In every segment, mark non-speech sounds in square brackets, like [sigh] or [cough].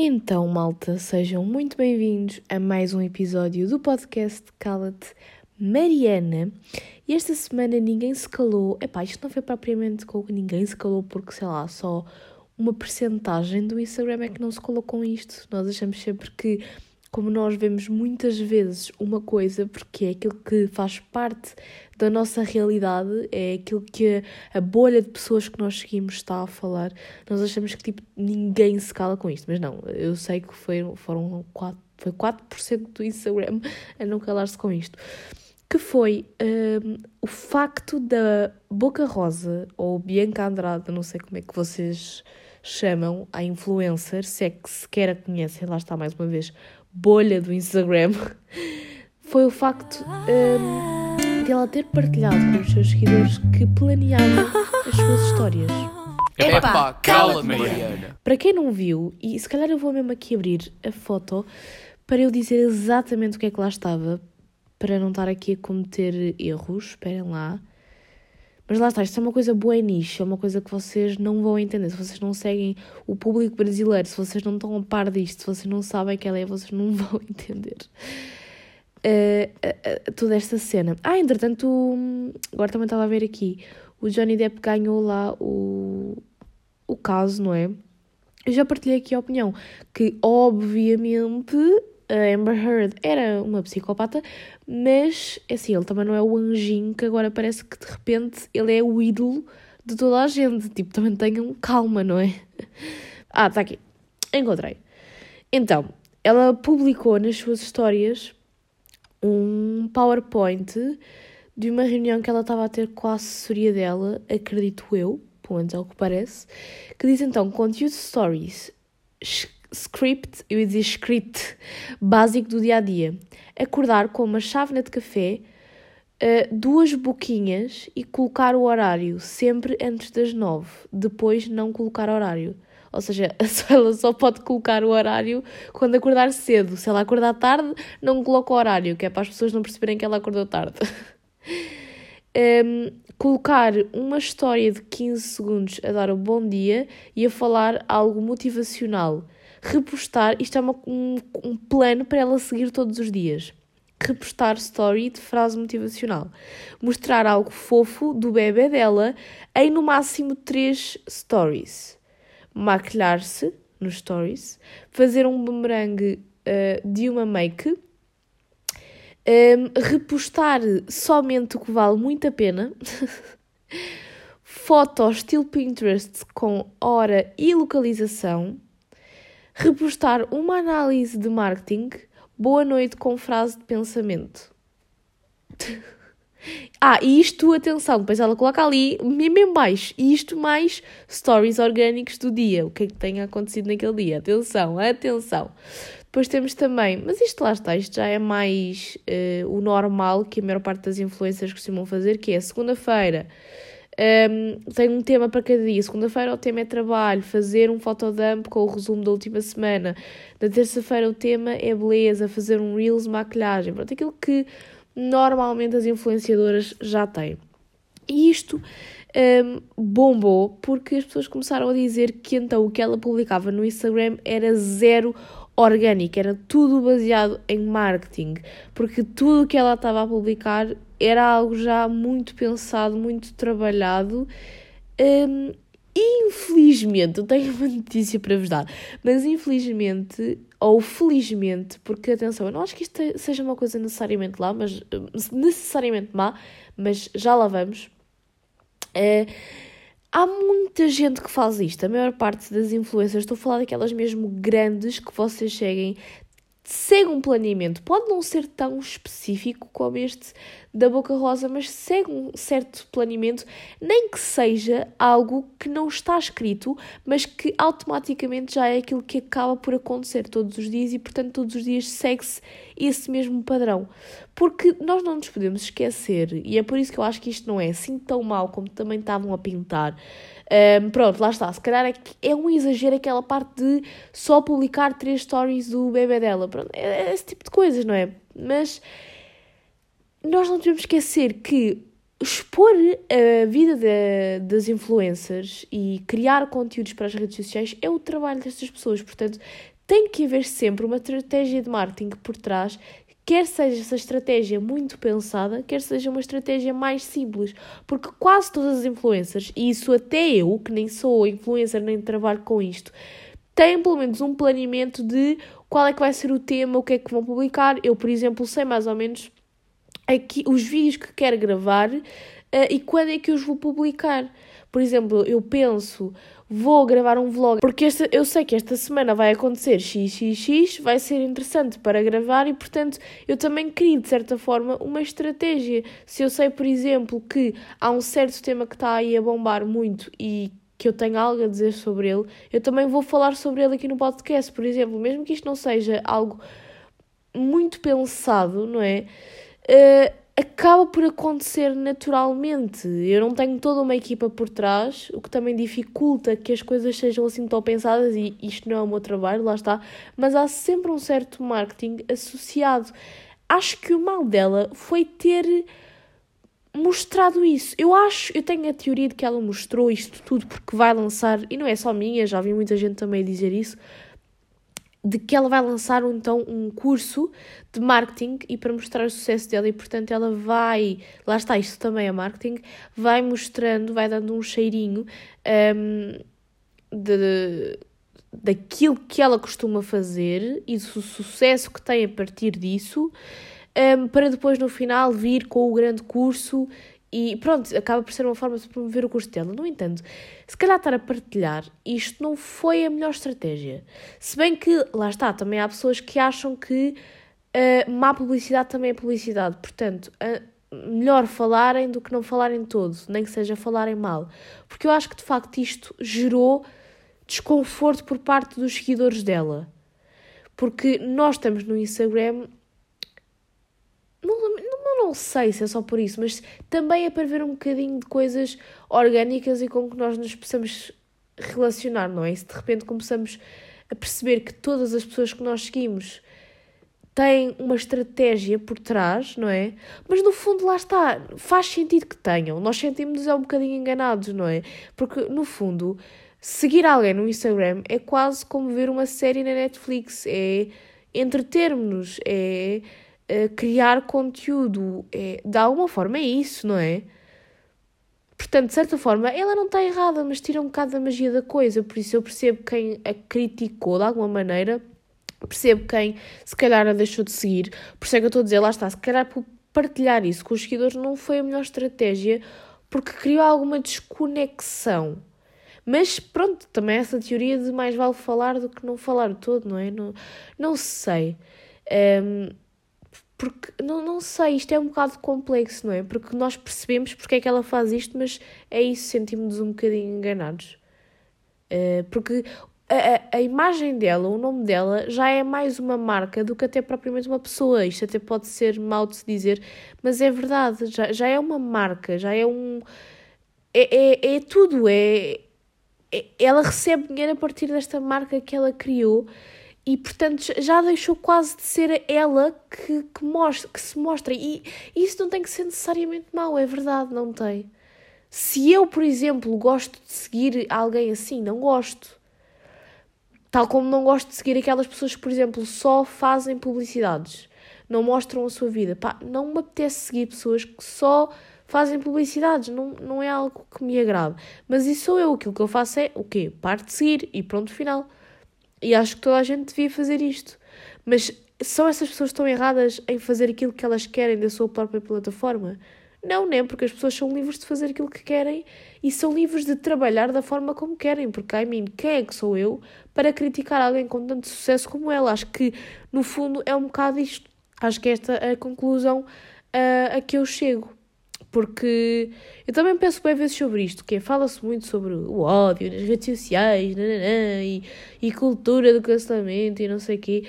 Então, malta, sejam muito bem-vindos a mais um episódio do podcast Cala-te Mariana. E esta semana ninguém se calou. Epá, isto não foi propriamente com ninguém se calou porque, sei lá, só uma percentagem do Instagram é que não se calou com isto. Nós achamos sempre que como nós vemos muitas vezes uma coisa, porque é aquilo que faz parte da nossa realidade, é aquilo que a, bolha de pessoas que nós seguimos está a falar, nós achamos que tipo, ninguém se cala com isto. Mas não, eu sei que foi, foram 4, foi 4% do Instagram a não calar-se com isto. Que foi um, o facto da Boca Rosa, ou Bianca Andrade, não sei como é que vocês chamam, a influencer, se é que sequer a conhecem, lá está mais uma vez, bolha do Instagram foi o facto um, de ela ter partilhado com os seus seguidores que planeava as suas histórias. Epá, cala-te, Mariana. Para quem não viu, e se calhar eu vou mesmo aqui abrir a foto para eu dizer exatamente o que é que lá estava, para não estar aqui a cometer erros, esperem lá. Mas lá está, isto é uma coisa boa nicho, é uma coisa que vocês não vão entender. Se vocês não seguem o público brasileiro, se vocês não estão a par disto, se vocês não sabem que ela é, vocês não [laughs] vão entender uh, uh, toda esta cena. Ah, entretanto, agora também estava a ver aqui, o Johnny Depp ganhou lá o, o caso, não é? Eu já partilhei aqui a opinião que, obviamente, a Amber Heard era uma psicopata, mas assim, ele também não é o anjinho que agora parece que de repente ele é o ídolo de toda a gente. Tipo, também tenham calma, não é? Ah, está aqui. Encontrei. Então, ela publicou nas suas histórias um PowerPoint de uma reunião que ela estava a ter com a assessoria dela, acredito eu, pelo menos é o que parece, que diz então conteúdo stories script, eu ia dizer script, básico do dia a dia. Acordar com uma chávena de café, uh, duas boquinhas e colocar o horário sempre antes das nove. Depois não colocar horário. Ou seja, [laughs] ela só pode colocar o horário quando acordar cedo. Se ela acordar tarde, não coloca o horário, que é para as pessoas não perceberem que ela acordou tarde. um, [laughs] colocar uma história de 15 segundos a dar o bom dia e a falar algo motivacional repostar, isto é uma, um, um plano para ela seguir todos os dias. Repostar story de frase motivacional. Mostrar algo fofo do bebê dela em no máximo 3 stories. Maquilhar-se nos stories. Fazer um boomerang uh, de uma make. Um, repostar somente o que vale muito a pena. [laughs] Fotos estilo Pinterest com hora e localização repostar uma análise de marketing, boa noite com frase de pensamento. [laughs] ah, e isto, atenção, depois ela coloca ali, mesmo em baixo, isto mais stories orgânicos do dia, o que é que tenha acontecido naquele dia. Atenção, atenção. Depois temos também, mas isto lá está, isto já é mais uh, o normal que a maior parte das influências costumam fazer, que é segunda-feira um, tenho um tema para cada dia. Segunda-feira o tema é trabalho, fazer um fotodump com o resumo da última semana. Na terça-feira o tema é beleza, fazer um reels, maquilhagem. Pronto, aquilo que normalmente as influenciadoras já têm. E isto um, bombou porque as pessoas começaram a dizer que então o que ela publicava no Instagram era zero orgânico, era tudo baseado em marketing, porque tudo o que ela estava a publicar era algo já muito pensado, muito trabalhado. Um, infelizmente, eu tenho [laughs] uma notícia para vos dar, mas infelizmente, ou felizmente, porque atenção, eu não acho que isto seja uma coisa necessariamente lá, mas necessariamente má, mas já lá vamos. É, há muita gente que faz isto, a maior parte das influências, estou a falar daquelas mesmo grandes que vocês seguem, segue um planeamento. Pode não ser tão específico como este da Boca Rosa, mas segue um certo planeamento, nem que seja algo que não está escrito, mas que automaticamente já é aquilo que acaba por acontecer todos os dias e, portanto, todos os dias segue-se esse mesmo padrão. Porque nós não nos podemos esquecer, e é por isso que eu acho que isto não é assim tão mal como também estavam a pintar. Um, pronto, lá está. Se calhar é, é um exagero aquela parte de só publicar três stories do bebê dela. Pronto, é, esse tipo de coisas, não é? Mas nós não devemos esquecer que expor a vida de, das influencers e criar conteúdos para as redes sociais é o trabalho destas pessoas. Portanto, tem que haver sempre uma estratégia de marketing por trás quer seja essa estratégia muito pensada, quer seja uma estratégia mais simples, porque quase todas as influencers, e isso até eu, que nem sou influencer nem trabalho com isto, têm pelo menos um planeamento de qual é que vai ser o tema, o que é que vão publicar. Eu, por exemplo, sei mais ou menos aqui os vídeos que quero gravar uh, e quando é que os vou publicar. Por exemplo, eu penso, vou gravar um vlog, porque esta, eu sei que esta semana vai acontecer xxx, vai ser interessante para gravar e, portanto, eu também crio, de certa forma, uma estratégia. Se eu sei, por exemplo, que há um certo tema que está aí a bombar muito e que eu tenho algo a dizer sobre ele, eu também vou falar sobre ele aqui no podcast, por exemplo, mesmo que isto não seja algo muito pensado, não é? Uh, acaba por acontecer naturalmente. Eu não tenho toda uma equipa por trás, o que também dificulta que as coisas sejam assim tão pensadas, e isto não é o meu trabalho, lá está, mas há sempre um certo marketing associado. Acho que o mal dela foi ter mostrado isso. Eu acho, eu tenho a teoria de que ela mostrou isto tudo porque vai lançar, e não é só minha, já vi muita gente também dizer isso, de que ela vai lançar então um curso de marketing e para mostrar o sucesso dela. E portanto ela vai, lá está, isto também é marketing, vai mostrando, vai dando um cheirinho um, de, daquilo que ela costuma fazer e do sucesso que tem a partir disso, um, para depois no final vir com o grande curso e pronto, acaba por ser uma forma de promover o curso dela. No entanto, se calhar estar a partilhar, isto não foi a melhor estratégia. Se bem que, lá está, também há pessoas que acham que uh, má publicidade também é publicidade. Portanto, uh, melhor falarem do que não falarem todo, nem que seja falarem mal. Porque eu acho que de facto isto gerou desconforto por parte dos seguidores dela. Porque nós estamos no Instagram não sei se é só por isso, mas também é para ver um bocadinho de coisas orgânicas e com que nós nos possamos relacionar, não é? E se de repente começamos a perceber que todas as pessoas que nós seguimos têm uma estratégia por trás, não é? Mas no fundo, lá está, faz sentido que tenham. Nós sentimos-nos é um bocadinho enganados, não é? Porque no fundo, seguir alguém no Instagram é quase como ver uma série na Netflix, é entretermos-nos, é criar conteúdo. É, de alguma forma é isso, não é? Portanto, de certa forma, ela não está errada, mas tira um bocado da magia da coisa. Por isso eu percebo quem a criticou de alguma maneira, percebo quem se calhar a deixou de seguir. Por isso é que eu estou a dizer, lá está, se calhar por partilhar isso com os seguidores não foi a melhor estratégia, porque criou alguma desconexão. Mas pronto, também essa teoria de mais vale falar do que não falar todo, não é? Não, não sei. Um, porque, não, não sei, isto é um bocado complexo, não é? Porque nós percebemos porque é que ela faz isto, mas é isso, sentimos-nos um bocadinho enganados. Uh, porque a, a, imagem dela, o nome dela, já é mais uma marca do que até propriamente uma pessoa. Isto até pode ser mal de se dizer, mas é verdade, já, já é uma marca, já é um. É, é, é tudo, é, é. Ela recebe dinheiro a partir desta marca que ela criou e portanto já deixou quase de ser ela que, que, mostra, que se mostra. E isso não tem que ser necessariamente mau, é verdade, não tem. Se eu, por exemplo, gosto de seguir alguém assim, não gosto. Tal como não gosto de seguir aquelas pessoas que, por exemplo, só fazem publicidades, não mostram a sua vida. Pá, não me apetece seguir pessoas que só fazem publicidades, não, não é algo que me agrade. Mas isso sou eu, aquilo que eu faço é o quê? Parte de seguir e pronto, final. E acho que toda a gente devia fazer isto. Mas são essas pessoas que estão erradas em fazer aquilo que elas querem da sua própria plataforma? Não, nem porque as pessoas são livres de fazer aquilo que querem e são livres de trabalhar da forma como querem, porque, I mean, quem é que sou eu para criticar alguém com tanto sucesso como ela? Acho que, no fundo, é um bocado isto. Acho que esta é a conclusão uh, a que eu chego. Porque eu também penso bem vezes sobre isto, que é, fala-se muito sobre o ódio nas redes sociais, nananã, e, e cultura do cancelamento e não sei o quê.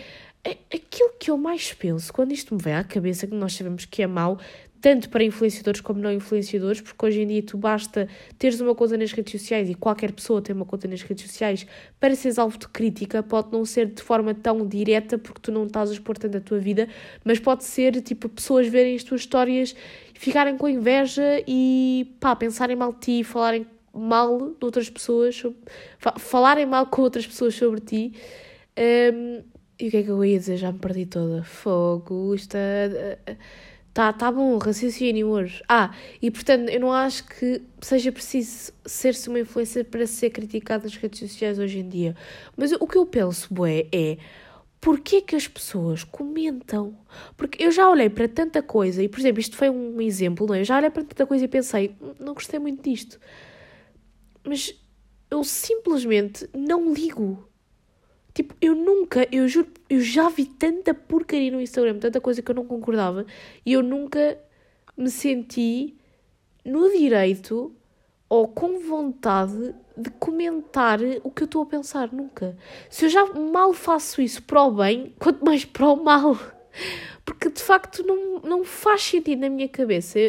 Aquilo que eu mais penso quando isto me vem à cabeça, que nós sabemos que é mau, tanto para influenciadores como não influenciadores, porque hoje em dia tu basta teres uma conta nas redes sociais e qualquer pessoa tem uma conta nas redes sociais para seres alvo de crítica, pode não ser de forma tão direta porque tu não estás a expor tanto a tua vida, mas pode ser tipo pessoas verem as tuas histórias, ficarem com inveja e pá, pensarem mal de ti, falarem mal de outras pessoas, falarem mal com outras pessoas sobre ti. Um, e o que é que eu ia dizer? Já me perdi toda. Fogo, isto é. Tá, tá bom, raciocínio hoje. Ah, e portanto, eu não acho que seja preciso ser-se uma influência para ser criticado nas redes sociais hoje em dia. Mas o que eu penso, bué, é porquê que as pessoas comentam? Porque eu já olhei para tanta coisa, e por exemplo, isto foi um exemplo, não é? Eu já olhei para tanta coisa e pensei, hum, não gostei muito disto. Mas eu simplesmente não ligo. Tipo, eu nunca, eu juro, eu já vi tanta porcaria no Instagram, tanta coisa que eu não concordava, e eu nunca me senti no direito ou com vontade de comentar o que eu estou a pensar, nunca. Se eu já mal faço isso para o bem, quanto mais para o mal. Porque de facto não, não faz sentido na minha cabeça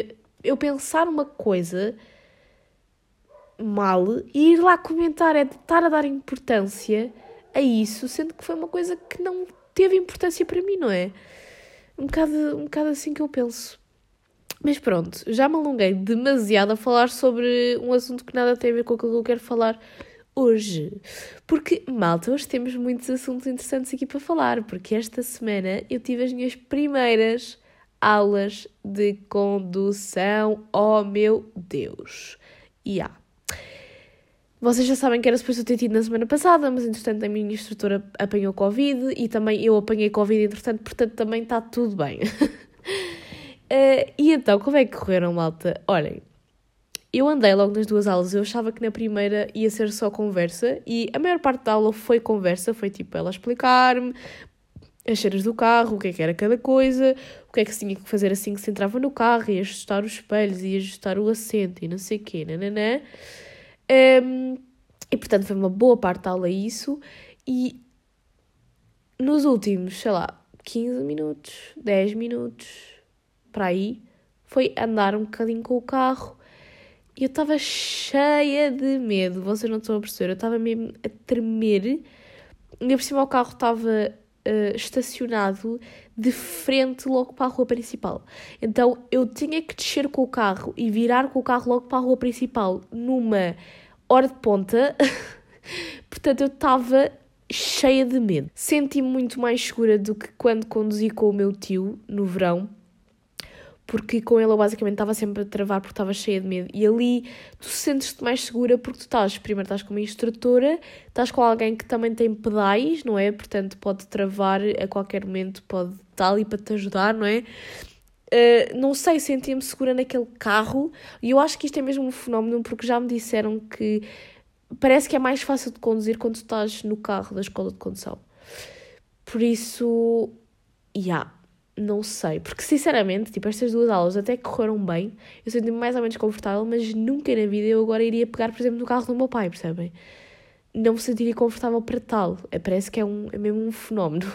eu pensar uma coisa mal e ir lá comentar, é de estar a dar importância a isso, sendo que foi uma coisa que não teve importância para mim, não é? Um bocado, um bocado assim que eu penso. Mas pronto, já me alonguei demasiado a falar sobre um assunto que nada tem a ver com aquilo que eu quero falar hoje. Porque, malta, hoje temos muitos assuntos interessantes aqui para falar, porque esta semana eu tive as minhas primeiras aulas de condução. Oh meu Deus! E yeah. Vocês já sabem que era suposto ter tido na semana passada, mas entretanto a minha instrutora apanhou Covid e também eu apanhei Covid, entretanto, portanto também está tudo bem. [laughs] uh, e então, como é que correram, malta? Olhem, eu andei logo nas duas aulas, eu achava que na primeira ia ser só conversa e a maior parte da aula foi conversa, foi tipo ela explicar-me as cheiras do carro, o que é que era cada coisa, o que é que se tinha que fazer assim que se entrava no carro, e ajustar os espelhos, e ajustar o assento e não sei o quê, nananã. Um, e portanto foi uma boa parte da aula isso. E nos últimos, sei lá, 15 minutos, 10 minutos, para aí, foi andar um bocadinho com o carro. E eu estava cheia de medo, vocês não estão a perceber, eu estava mesmo a tremer. E por cima o carro estava uh, estacionado de frente logo para a rua principal. Então eu tinha que descer com o carro e virar com o carro logo para a rua principal numa hora de ponta. [laughs] Portanto, eu estava cheia de medo. Senti-me muito mais segura do que quando conduzi com o meu tio no verão, porque com ele eu basicamente estava sempre a travar porque estava cheia de medo. E ali tu sentes-te mais segura porque tu estás, primeiro estás com uma instrutora, estás com alguém que também tem pedais, não é? Portanto, pode travar a qualquer momento, pode estar ali para te ajudar, não é? Uh, não sei, sentia-me segura naquele carro e eu acho que isto é mesmo um fenómeno porque já me disseram que parece que é mais fácil de conduzir quando estás no carro da escola de condução. Por isso, já, yeah, não sei. Porque sinceramente, tipo, estas duas aulas até correram bem, eu senti-me mais ou menos confortável, mas nunca na vida eu agora iria pegar, por exemplo, no carro do meu pai, percebem? Não me sentiria confortável para tal. Parece que é, um, é mesmo um fenómeno.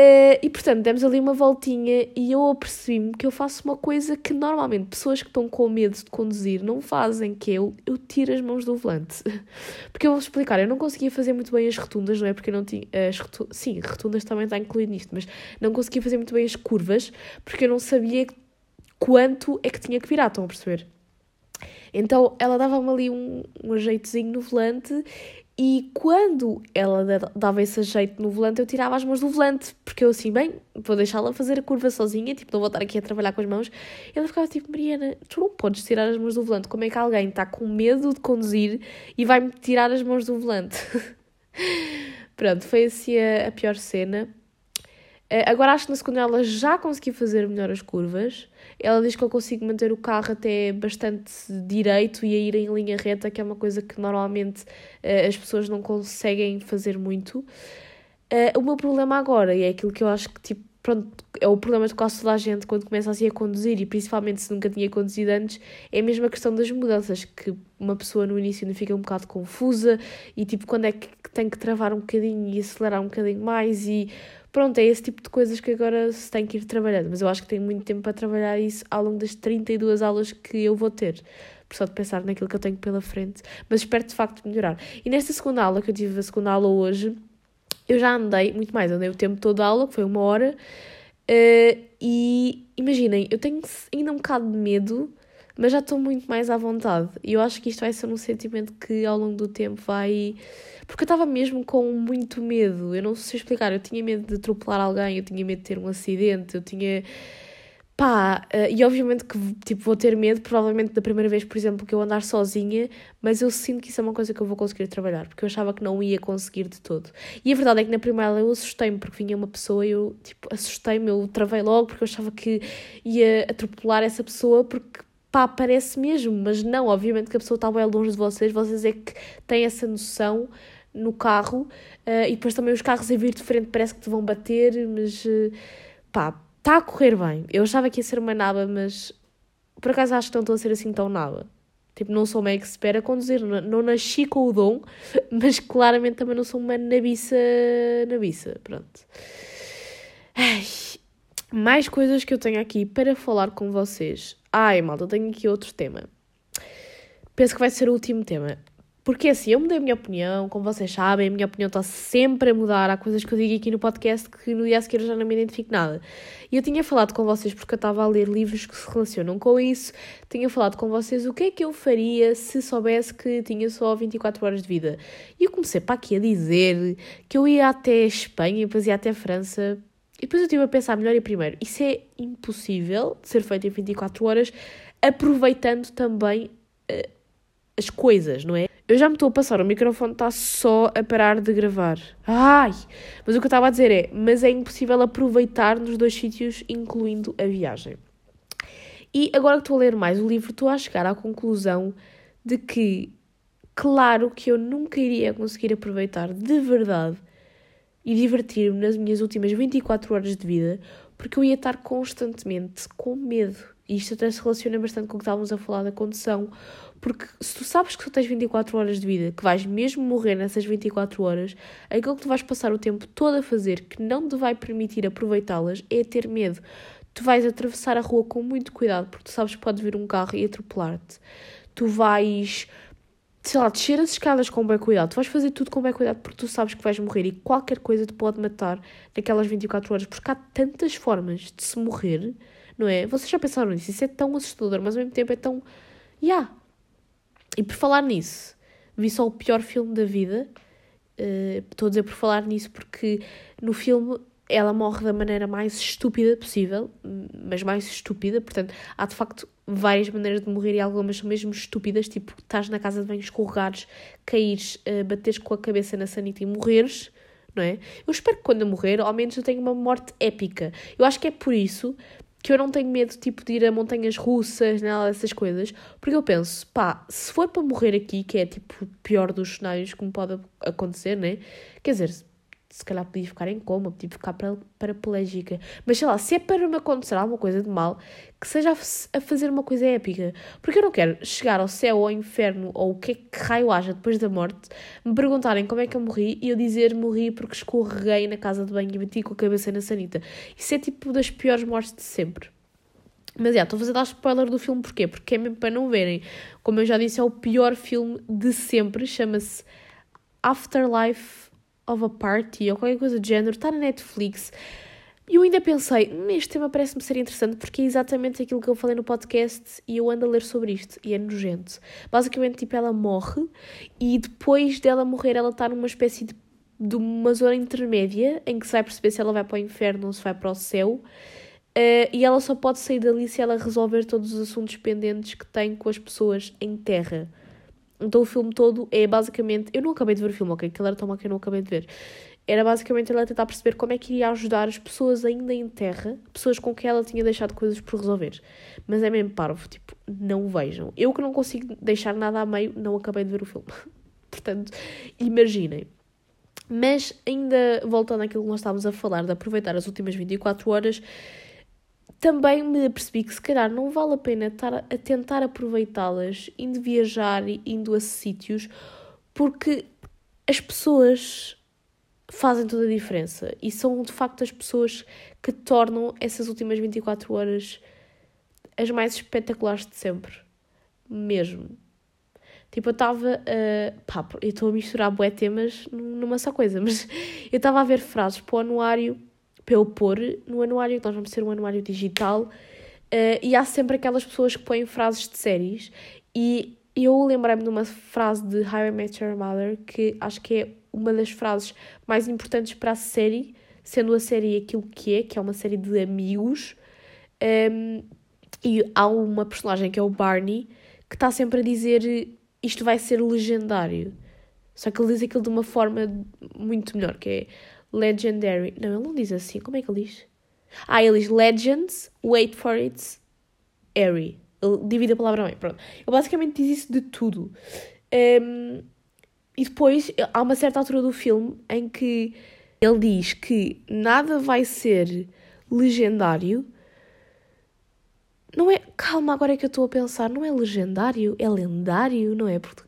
Uh, e portanto, demos ali uma voltinha e eu apercebi-me que eu faço uma coisa que normalmente pessoas que estão com medo de conduzir não fazem, que é eu, eu tiro as mãos do volante. [laughs] Porque eu vou explicar, eu não conseguia fazer muito bem as rotundas, não é? Porque eu não tinha. As sim, rotundas também está incluído nisto, mas não conseguia fazer muito bem as curvas porque eu não sabia quanto é que tinha que virar, estão a perceber? Então ela dava-me ali um, um ajeitozinho no volante e quando ela dava esse jeito no volante, eu tirava as mãos do volante, porque eu assim, bem, vou deixá-la fazer a curva sozinha, tipo, não vou estar aqui a trabalhar com as mãos. E ela ficava tipo, Mariana, tu não podes tirar as mãos do volante. Como é que alguém está com medo de conduzir e vai-me tirar as mãos do volante? [laughs] Pronto, foi assim a, a pior cena. Uh, agora acho que na segunda ela já consegui fazer melhor as curvas. Ela diz que eu consigo manter o carro até bastante direito e a ir em linha reta, que é uma coisa que normalmente uh, as pessoas não conseguem fazer muito. Uh, o meu problema agora, e é aquilo que eu acho que tipo, pronto, é o problema de quase toda a gente quando começa assim a conduzir, e principalmente se nunca tinha conduzido antes, é mesmo a questão das mudanças, que uma pessoa no início ainda fica um bocado confusa, e tipo, quando é que tem que travar um bocadinho e acelerar um bocadinho mais, e Pronto, é esse tipo de coisas que agora se tem que ir trabalhando, mas eu acho que tenho muito tempo para trabalhar isso ao longo das 32 aulas que eu vou ter. Por só de pensar naquilo que eu tenho pela frente, mas espero de facto melhorar. E nesta segunda aula, que eu tive a segunda aula hoje, eu já andei muito mais, andei o tempo todo da aula, que foi uma hora, uh, e imaginem, eu tenho ainda um bocado de medo mas já estou muito mais à vontade. E eu acho que isto vai ser um sentimento que ao longo do tempo vai. Porque eu estava mesmo com muito medo. Eu não sei explicar. Eu tinha medo de atropelar alguém, eu tinha medo de ter um acidente, eu tinha. Pá, uh, e obviamente que tipo, vou ter medo, provavelmente da primeira vez, por exemplo, que eu andar sozinha, mas eu sinto que isso é uma coisa que eu vou conseguir trabalhar, porque eu achava que não ia conseguir de todo. E a verdade é que na primeira eu assustei-me, porque vinha uma pessoa eu tipo, assustei-me, eu travei logo, porque eu achava que ia atropelar essa pessoa, porque pá, parece mesmo, mas não, obviamente que a pessoa está bem longe de vocês, vocês é que têm essa noção no carro uh, e depois também os carros a vir de frente parece que te vão bater, mas uh, pá, está a correr bem. Eu achava que ia ser uma naba, mas por acaso acho que não estou a ser assim tão naba. Tipo, não sou uma expert a conduzir, não, nasci com o dom, [laughs] mas claramente também não sou uma nabiça, nabiça, pronto. Ai, mais coisas que eu tenho aqui para falar com vocês. Ai, malta, tenho aqui outro tema. Penso que vai ser o último tema. Porque assim, eu mudei a minha opinião, como vocês sabem, a minha opinião está sempre a mudar. Há coisas que eu digo aqui no podcast que no dia a seguir eu já não me identifico nada. E eu tinha falado com vocês, porque eu estava a ler livros que se relacionam com isso, tinha falado com vocês o que é que eu faria se soubesse que tinha só 24 horas de vida. E eu comecei para aqui a dizer que eu ia até Espanha, depois ia até França, e depois eu estive a pensar melhor e primeiro, isso é impossível de ser feito em 24 horas, aproveitando também uh, as coisas, não é? Eu já me estou a passar, o microfone está só a parar de gravar. Ai! Mas o que eu estava a dizer é, mas é impossível aproveitar nos dois sítios, incluindo a viagem. E agora que estou a ler mais o livro, estou a chegar à conclusão de que, claro que eu nunca iria conseguir aproveitar de verdade e divertir-me nas minhas últimas 24 horas de vida, porque eu ia estar constantemente com medo. E isto até se relaciona bastante com o que estávamos a falar da condução, porque se tu sabes que tu tens 24 horas de vida, que vais mesmo morrer nessas 24 horas, aquilo que tu vais passar o tempo todo a fazer, que não te vai permitir aproveitá-las, é ter medo. Tu vais atravessar a rua com muito cuidado, porque tu sabes que pode vir um carro e atropelar-te. Tu vais sei lá, descer as escadas com bem cuidado. Tu vais fazer tudo com bem cuidado porque tu sabes que vais morrer e qualquer coisa te pode matar naquelas 24 horas, porque há tantas formas de se morrer, não é? Vocês já pensaram nisso? Isso é tão assustador, mas ao mesmo tempo é tão. Yeah. E por falar nisso, vi só o pior filme da vida. Uh, estou a dizer por falar nisso porque no filme ela morre da maneira mais estúpida possível, mas mais estúpida, portanto, há de facto várias maneiras de morrer e algumas são mesmo estúpidas, tipo, estás na casa de banho, escorregares, caíres, uh, bateres com a cabeça na sanita e morreres, não é? Eu espero que quando eu morrer, ao menos eu tenha uma morte épica. Eu acho que é por isso que eu não tenho medo, tipo, de ir a montanhas russas, nada dessas coisas, porque eu penso, pá, se for para morrer aqui, que é, tipo, o pior dos cenários que me pode acontecer, né? Quer dizer, se calhar podia ficar em coma, podia ficar paraplégica. Mas sei lá, se é para me acontecer alguma coisa de mal, que seja a, fazer uma coisa épica. Porque eu não quero chegar ao céu ou ao inferno ou o que é que raio haja depois da morte, me perguntarem como é que eu morri e eu dizer morri porque escorreguei na casa de banho e bati com a cabeça na sanita. Isso é tipo das piores mortes de sempre. Mas já, estou a fazer dar spoiler do filme porquê? Porque é mesmo para não verem. Como eu já disse, é o pior filme de sempre. Chama-se Afterlife of a Party ou qualquer coisa do género, está na Netflix. E eu ainda pensei, neste tema parece-me ser interessante porque é exatamente aquilo que eu falei no podcast e eu ando a ler sobre isto e é nojento. Basicamente, tipo, ela morre e depois dela morrer, ela está numa espécie de, de uma zona intermédia em que se vai perceber se ela vai para o inferno ou se vai para o céu. Uh, e ela só pode sair dali se ela resolver todos os assuntos pendentes que tem com as pessoas em terra. Então o filme todo é basicamente. Eu não acabei de ver o filme, ok? Aquilo era tão mal que eu não acabei de ver. Era basicamente ela tentar perceber como é que iria ajudar as pessoas ainda em terra, pessoas com quem ela tinha deixado coisas por resolver. Mas é mesmo parvo, tipo, não vejam. Eu que não consigo deixar nada a meio, não acabei de ver o filme. [laughs] Portanto, imaginem. Mas ainda voltando àquilo que nós estávamos a falar, de aproveitar as últimas 24 horas, também me apercebi que se calhar não vale a pena estar a tentar aproveitá-las, indo viajar, indo a sítios, porque as pessoas fazem toda a diferença e são de facto as pessoas que tornam essas últimas 24 horas as mais espetaculares de sempre. Mesmo. Tipo, eu estava. Uh, pá, eu estou a misturar bué temas numa só coisa, [laughs] mas eu estava a ver frases para o anuário para eu pôr no anuário, que nós vamos ter um anuário digital, Uh, e há sempre aquelas pessoas que põem frases de séries. E eu lembrei-me de uma frase de How I Met Your Mother que acho que é uma das frases mais importantes para a série, sendo a série aquilo que é, que é uma série de amigos. Um, e há uma personagem que é o Barney que está sempre a dizer isto vai ser legendário. Só que ele diz aquilo de uma forma muito melhor, que é legendary. Não, ele não diz assim. Como é que ele diz? Ah, ele diz legends, wait for it, airy. Ele divide a palavra bem. Pronto. Ele basicamente diz isso de tudo. Um, e depois há uma certa altura do filme em que ele diz que nada vai ser legendário. Não é. Calma, agora é que eu estou a pensar. Não é legendário, é lendário, não é? Porque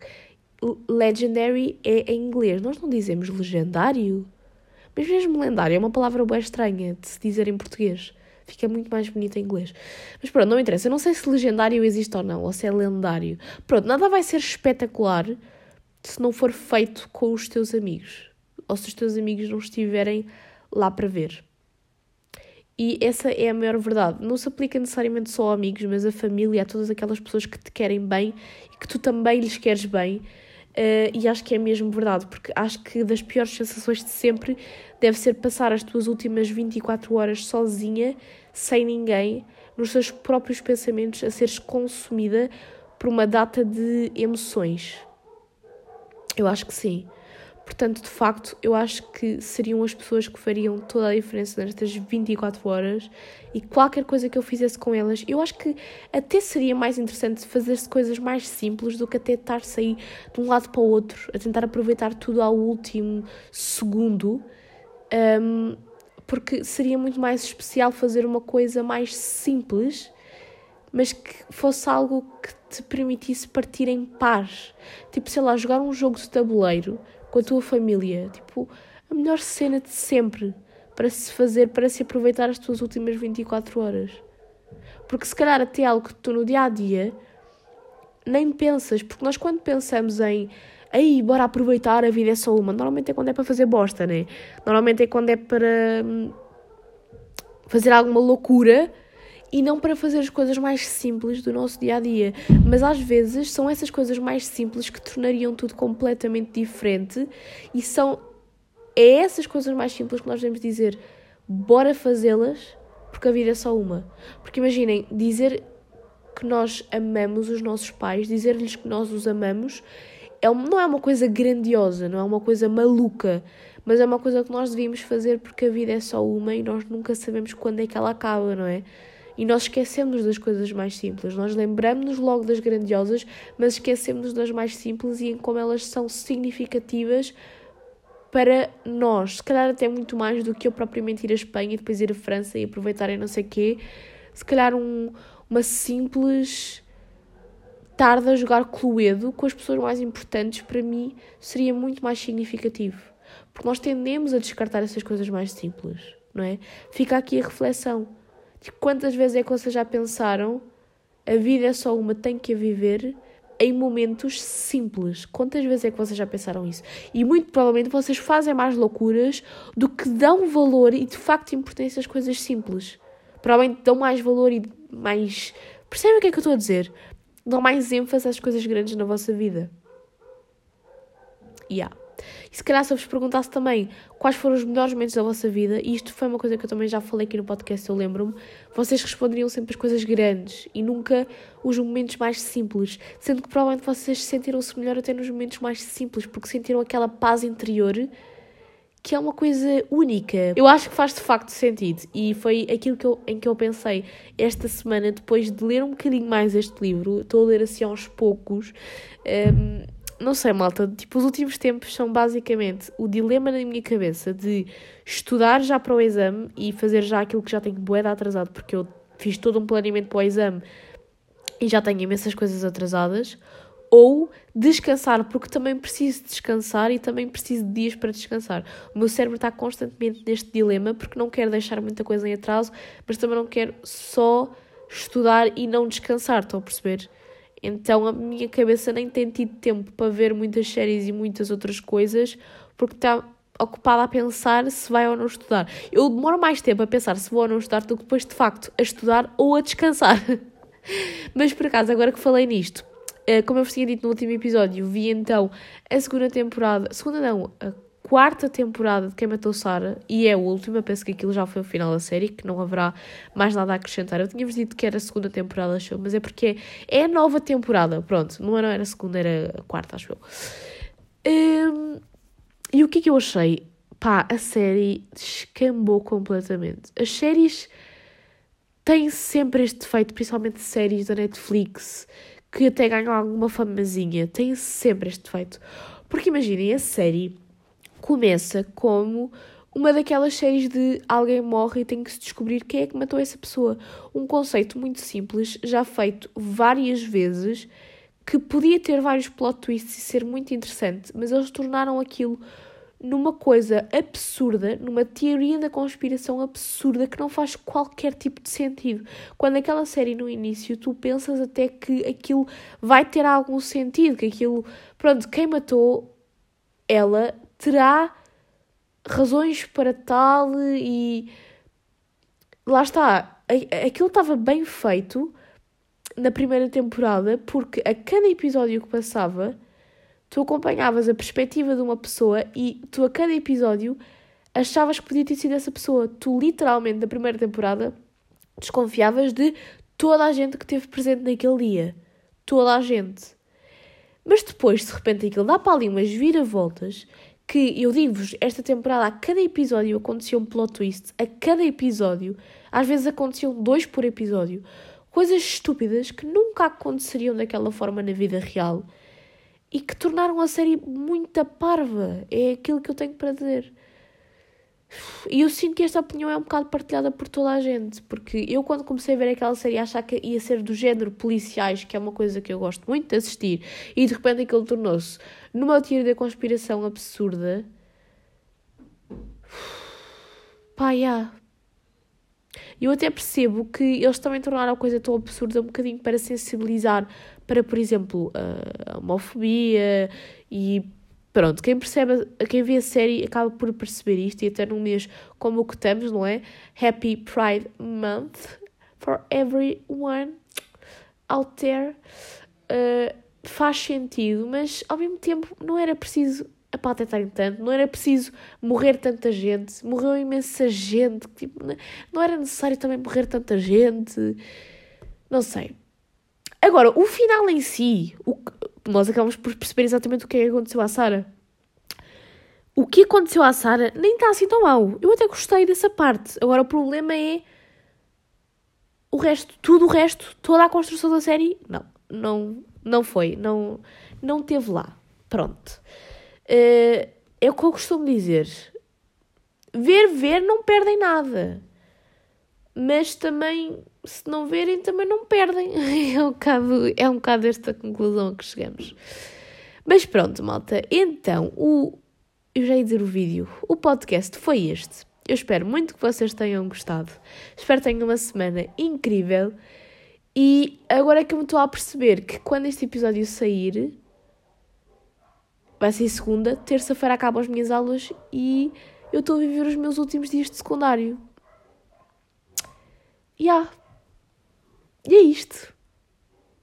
legendary é em inglês. Nós não dizemos legendário. Mas mesmo lendário é uma palavra bem estranha de se dizer em português. Fica muito mais bonito em inglês. Mas pronto, não interessa. Eu não sei se legendário existe ou não, ou se é lendário. Pronto, nada vai ser espetacular se não for feito com os teus amigos. Ou se os teus amigos não estiverem lá para ver. E essa é a maior verdade. Não se aplica necessariamente só a amigos, mas a família, a todas aquelas pessoas que te querem bem e que tu também lhes queres bem. Uh, e acho que é mesmo verdade, porque acho que das piores sensações de sempre deve ser passar as tuas últimas 24 horas sozinha, sem ninguém, nos seus próprios pensamentos, a seres consumida por uma data de emoções. Eu acho que sim. Portanto, de facto, eu acho que seriam as pessoas que fariam toda a diferença nestas 24 horas e qualquer coisa que eu fizesse com elas, eu acho que até seria mais interessante fazer-se coisas mais simples do que até estar a ir de um lado para o outro, a tentar aproveitar tudo ao último segundo, um, porque seria muito mais especial fazer uma coisa mais simples, mas que fosse algo que te permitisse partir em paz. Tipo, sei lá, jogar um jogo de tabuleiro com a tua família. Tipo, a melhor cena de sempre para se fazer, para se aproveitar as tuas últimas 24 horas. Porque se calhar até algo que tu no dia a dia nem pensas, porque nós quando pensamos em aí, bora aproveitar, a vida é só uma, normalmente é quando é para fazer bosta, né? Normalmente é quando é para hum, fazer alguma loucura e não para fazer as coisas mais simples do nosso dia a dia. Mas às vezes são essas coisas mais simples que tornariam tudo completamente diferente e são é essas coisas mais simples que nós devemos dizer bora fazê-las porque a vida é só uma. Porque imaginem, dizer que nós amamos os nossos pais, dizer-lhes que nós os amamos, é, não é uma coisa grandiosa, não é uma coisa maluca, mas é uma coisa que nós devíamos fazer porque a vida é só uma e nós nunca sabemos quando é que ela acaba, não é? E nós esquecemos das coisas mais simples. Nós lembramos-nos logo das grandiosas, mas esquecemos das mais simples e em como elas são significativas para nós. Se calhar até muito mais do que eu propriamente ir à Espanha e depois ir à França e aproveitar e não sei o quê. Se calhar um, uma simples tarde a jogar Cluedo com as pessoas mais importantes para mim seria muito mais significativo. Porque nós tendemos a descartar essas coisas mais simples, não é? Fica aqui a reflexão quantas vezes é que vocês já pensaram a vida é só uma, tem que a viver em momentos simples. Quantas vezes é que vocês já pensaram isso? E muito provavelmente vocês fazem mais loucuras do que dão valor e de facto importância às coisas simples. Provavelmente dão mais valor e mais. Percebem o que é que eu estou a dizer? Dão mais ênfase às coisas grandes na vossa vida. Yeah. E se calhar se eu vos perguntasse também quais foram os melhores momentos da vossa vida, e isto foi uma coisa que eu também já falei aqui no podcast, eu lembro-me, vocês responderiam sempre as coisas grandes e nunca os momentos mais simples, sendo que provavelmente vocês sentiram-se melhor até nos momentos mais simples, porque sentiram aquela paz interior que é uma coisa única. Eu acho que faz de facto sentido e foi aquilo que eu, em que eu pensei esta semana, depois de ler um bocadinho mais este livro, estou a ler assim aos poucos. Um, não sei, malta, tipo, os últimos tempos são basicamente o dilema na minha cabeça de estudar já para o exame e fazer já aquilo que já tenho boeda atrasado, porque eu fiz todo um planeamento para o exame e já tenho imensas coisas atrasadas, ou descansar, porque também preciso descansar e também preciso de dias para descansar. O meu cérebro está constantemente neste dilema porque não quero deixar muita coisa em atraso, mas também não quero só estudar e não descansar, estão a perceber? Então a minha cabeça nem tem tido tempo para ver muitas séries e muitas outras coisas, porque está ocupada a pensar se vai ou não estudar. Eu demoro mais tempo a pensar se vou ou não estudar do que depois, de facto, a estudar ou a descansar. [laughs] Mas por acaso, agora que falei nisto, eh, como eu vos tinha dito no último episódio, vi então a segunda temporada, segunda não, a quarta temporada de Quem Matou Sara e é a última, penso que aquilo já foi o final da série, que não haverá mais nada a acrescentar. Eu tinha-vos dito que era a segunda temporada, show, mas é porque é a nova temporada, pronto, não era, era a segunda, era a quarta, acho eu. Um, e o que é que eu achei? Pá, a série descambou completamente. As séries têm sempre este defeito, principalmente séries da Netflix, que até ganham alguma famazinha, têm sempre este defeito. Porque imaginem, a série começa como uma daquelas séries de alguém morre e tem que se descobrir quem é que matou essa pessoa. Um conceito muito simples, já feito várias vezes, que podia ter vários plot twists e ser muito interessante, mas eles tornaram aquilo numa coisa absurda, numa teoria da conspiração absurda que não faz qualquer tipo de sentido. Quando aquela série no início tu pensas até que aquilo vai ter algum sentido, que aquilo, pronto, quem matou ela terá razões para tal e lá está, aquilo estava bem feito na primeira temporada porque a cada episódio que passava tu acompanhavas a perspectiva de uma pessoa e tu a cada episódio achavas que podia ter sido essa pessoa. Tu literalmente na primeira temporada desconfiavas de toda a gente que esteve presente naquele dia. Toda a gente. Mas depois, de repente, aquilo dá para ali umas viravoltas que eu digo-vos, esta temporada, a cada episódio acontecia um plot twist, a cada episódio, às vezes aconteciam dois por episódio, coisas estúpidas que nunca aconteceriam daquela forma na vida real e que tornaram a série muito parva. É aquilo que eu tenho para dizer. E eu sinto que esta opinião é um bocado partilhada por toda a gente, porque eu, quando comecei a ver aquela série, achar que ia ser do género policiais, que é uma coisa que eu gosto muito de assistir, e de repente aquilo tornou-se numa teoria da conspiração absurda. Pá, yeah. Eu até percebo que eles também tornaram a coisa tão absurda um bocadinho para sensibilizar para, por exemplo, a homofobia e pronto, quem percebe, quem vê a série acaba por perceber isto e até num mês como o que estamos, não é? Happy Pride Month for everyone out there. Uh, faz sentido, mas ao mesmo tempo não era preciso apatetarem tanto, não era preciso morrer tanta gente, morreu imensa gente, tipo, não era necessário também morrer tanta gente, não sei. Agora, o final em si, o, nós acabamos por perceber exatamente o que é que aconteceu à Sara. O que aconteceu à Sara nem está assim tão mal. Eu até gostei dessa parte. Agora, o problema é o resto, tudo o resto, toda a construção da série, não, não, não foi, não, não teve lá. Pronto. Uh, é o que eu costumo dizer. Ver, ver, não perdem nada. Mas também, se não verem, também não perdem. [laughs] É um bocado, é um bocado esta conclusão a que chegamos. Mas pronto, malta. Então, o, eu já ia dizer o vídeo. O podcast foi este. Eu espero muito que vocês tenham gostado. Espero que tenham uma semana incrível. E agora é que eu me estou a perceber que quando este episódio sair, vai ser segunda, terça-feira acabam as minhas aulas e eu estou a viver os meus últimos dias de secundário. Yeah. E é isto.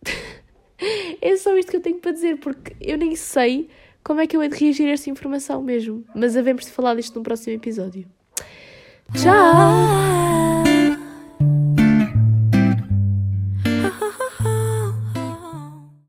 [laughs] é só isto que eu tenho para dizer, porque eu nem sei como é que eu hei de reagir a esta informação mesmo. Mas havemos de falar disto no próximo episódio. Tchau!